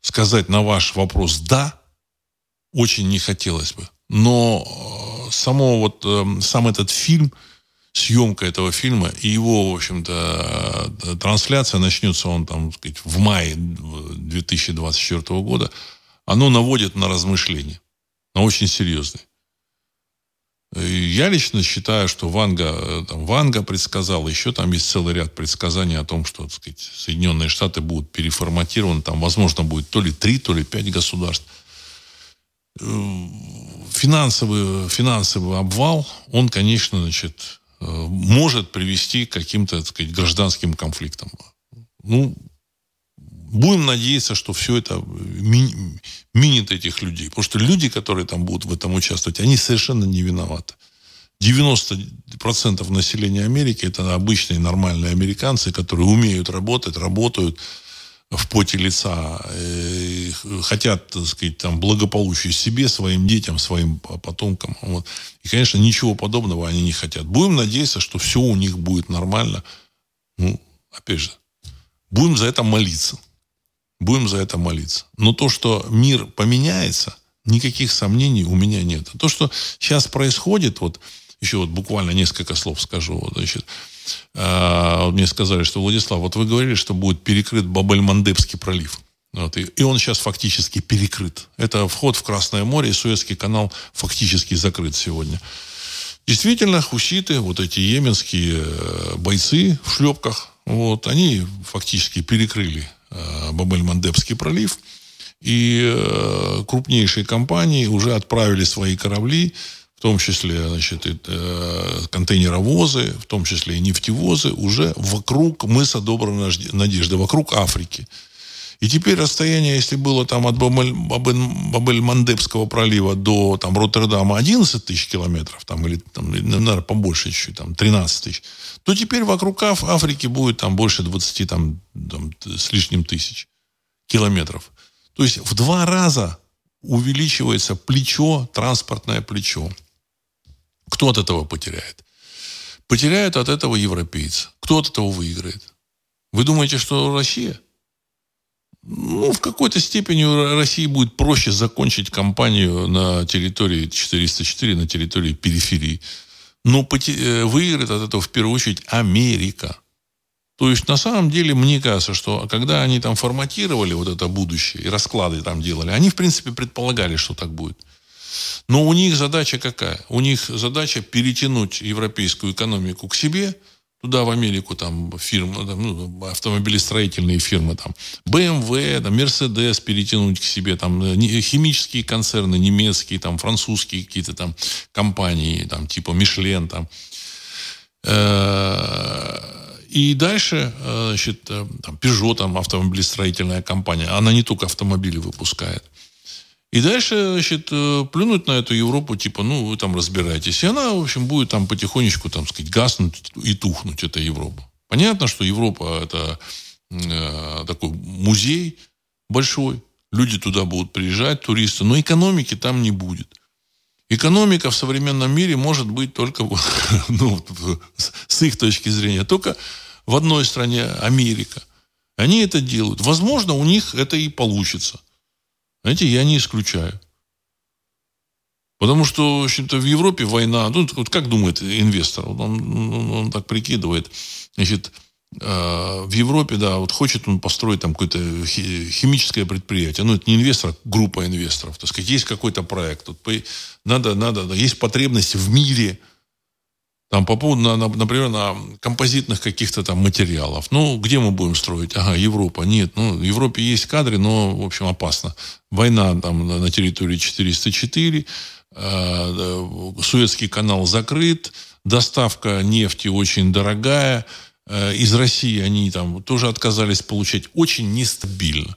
сказать на ваш вопрос «да», очень не хотелось бы. Но э, само вот, эм, сам этот фильм, съемка этого фильма и его, в общем-то, э, трансляция начнется он там, сказать, в мае 2024 года, оно наводит на размышления, на очень серьезные. Я лично считаю, что Ванга, э, там, Ванга предсказал, еще там есть целый ряд предсказаний о том, что так сказать, Соединенные Штаты будут переформатированы, там, возможно, будет то ли три, то ли пять государств финансовый, финансовый обвал, он, конечно, значит, э, может привести к каким-то, так сказать, гражданским конфликтам. Ну, будем надеяться, что все это ми- минит этих людей. Потому что люди, которые там будут в этом участвовать, они совершенно не виноваты. 90% населения Америки это обычные нормальные американцы, которые умеют работать, работают, в поте лица, э, хотят, так сказать, там, благополучия себе, своим детям, своим потомкам. Вот. И, конечно, ничего подобного они не хотят. Будем надеяться, что все у них будет нормально. Ну, опять же, будем за это молиться. Будем за это молиться. Но то, что мир поменяется, никаких сомнений у меня нет. То, что сейчас происходит, вот еще вот буквально несколько слов скажу, значит, а, мне сказали, что Владислав, вот вы говорили, что будет перекрыт Бабель-Мандебский пролив. Вот, и, и он сейчас фактически перекрыт. Это вход в Красное море, и Суэцкий канал фактически закрыт сегодня. Действительно, хуситы, вот эти йеменские э, бойцы в шлепках, вот, они фактически перекрыли э, Бабель-Мандебский пролив. И э, крупнейшие компании уже отправили свои корабли в том числе значит, и, э, контейнеровозы, в том числе и нефтевозы, уже вокруг мыса Доброй Надежды, вокруг Африки. И теперь расстояние, если было там от Бабель-Мандебского пролива до там, Роттердама 11 тысяч километров, там, или, там, наверное, побольше чуть-чуть, там, 13 тысяч, то теперь вокруг Африки будет там больше 20 там, там, с лишним тысяч километров. То есть в два раза увеличивается плечо, транспортное плечо. Кто от этого потеряет? Потеряют от этого европейцы. Кто от этого выиграет? Вы думаете, что Россия? Ну, в какой-то степени России будет проще закончить кампанию на территории 404, на территории периферии. Но э, выиграет от этого в первую очередь Америка. То есть, на самом деле, мне кажется, что когда они там форматировали вот это будущее и расклады там делали, они, в принципе, предполагали, что так будет. Но у них задача какая? У них задача перетянуть европейскую экономику к себе, туда в Америку там фирмы, там, ну, автомобилестроительные фирмы, там, BMW, там, Mercedes перетянуть к себе, там, э, химические концерны немецкие, там, французские какие-то там компании, там, типа Мишлен, там. Э, и дальше, э, значит, там, Peugeot, там, автомобилестроительная компания, она не только автомобили выпускает. И дальше, значит, э, плюнуть на эту Европу, типа, ну, вы там разбираетесь. И она, в общем, будет там потихонечку, там, сказать, гаснуть и тухнуть, эта Европа. Понятно, что Европа это э, такой музей большой. Люди туда будут приезжать, туристы, но экономики там не будет. Экономика в современном мире может быть только, [laughs] ну, с их точки зрения, только в одной стране, Америка. Они это делают. Возможно, у них это и получится. Знаете, я не исключаю. Потому что, в общем-то, в Европе война, ну, вот как думает инвестор, он, он, он так прикидывает, значит, э, в Европе, да, вот хочет он построить там какое-то химическое предприятие, ну, это не инвестор, а группа инвесторов, так сказать, есть какой-то проект, вот, надо, надо, есть потребность в мире, там по поводу, на, на, например, на композитных каких-то там материалов. Ну, где мы будем строить? Ага, Европа. Нет, ну, в Европе есть кадры, но, в общем, опасно. Война там на, территории 404, э, Суэцкий канал закрыт, доставка нефти очень дорогая. Э, из России они там тоже отказались получать очень нестабильно.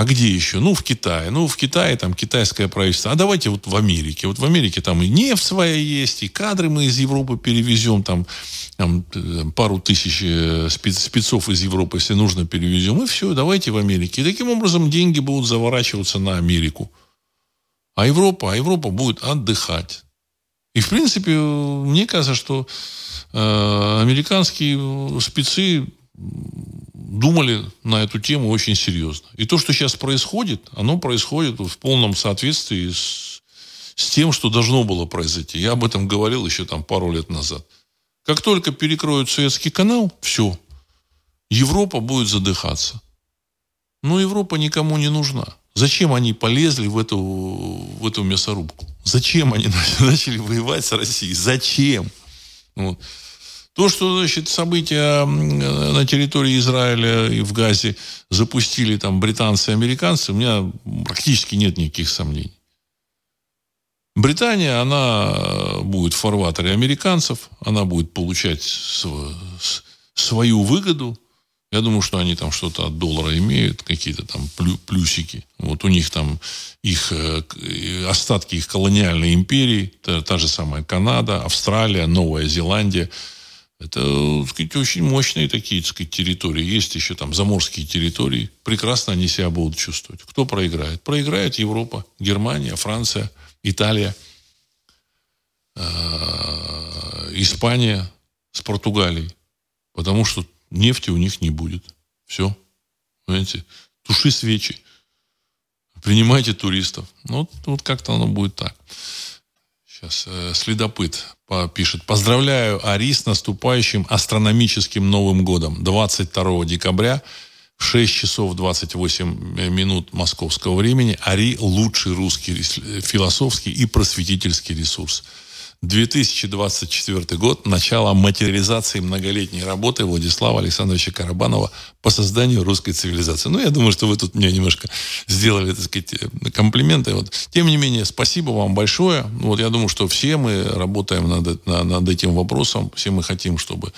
А где еще? Ну, в Китае. Ну, в Китае там китайское правительство. А давайте вот в Америке. Вот в Америке там и нефть своя есть, и кадры мы из Европы перевезем, там, там пару тысяч э, спец, спецов из Европы, если нужно, перевезем. И все, давайте в Америке. И таким образом деньги будут заворачиваться на Америку. А Европа, а Европа будет отдыхать. И, в принципе, мне кажется, что э, американские спецы думали на эту тему очень серьезно. И то, что сейчас происходит, оно происходит в полном соответствии с, с тем, что должно было произойти. Я об этом говорил еще там пару лет назад. Как только перекроют Советский канал, все, Европа будет задыхаться. Но Европа никому не нужна. Зачем они полезли в эту, в эту мясорубку? Зачем они [laughs] начали воевать с Россией? Зачем? Вот. То, что значит, события на территории Израиля и в Газе запустили там британцы и американцы, у меня практически нет никаких сомнений. Британия, она будет в фарватере американцев, она будет получать свою выгоду. Я думаю, что они там что-то от доллара имеют, какие-то там плюсики. Вот у них там их э, остатки их колониальной империи, та, та же самая Канада, Австралия, Новая Зеландия – это, так сказать, очень мощные такие, так сказать, территории. Есть еще там заморские территории. Прекрасно они себя будут чувствовать. Кто проиграет? Проиграет Европа, Германия, Франция, Италия, э, Испания с Португалией. Потому что нефти у них не будет. Все. Понимаете? Туши свечи. Принимайте туристов. Ну, вот, вот как-то оно будет так. Сейчас э, следопыт пишет. Поздравляю Ари с наступающим астрономическим Новым годом. 22 декабря в 6 часов 28 минут московского времени Ари – лучший русский философский и просветительский ресурс. 2024 год – начало материализации многолетней работы Владислава Александровича Карабанова по созданию русской цивилизации. Ну, я думаю, что вы тут мне немножко сделали, так сказать, комплименты. Вот. Тем не менее, спасибо вам большое. Вот я думаю, что все мы работаем над, над этим вопросом. Все мы хотим, чтобы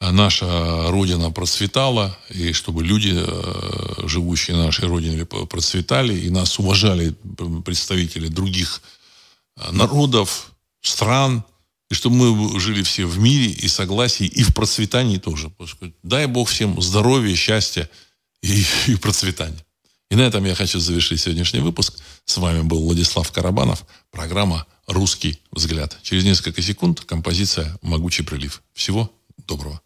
наша Родина процветала, и чтобы люди, э, живущие на нашей Родине, процветали, и нас уважали представители других э, народов, стран, и чтобы мы жили все в мире и согласии, и в процветании тоже. Дай Бог всем здоровья, счастья и, [laughs] и процветания. И на этом я хочу завершить сегодняшний выпуск. С вами был Владислав Карабанов. Программа «Русский взгляд». Через несколько секунд композиция «Могучий прилив». Всего доброго.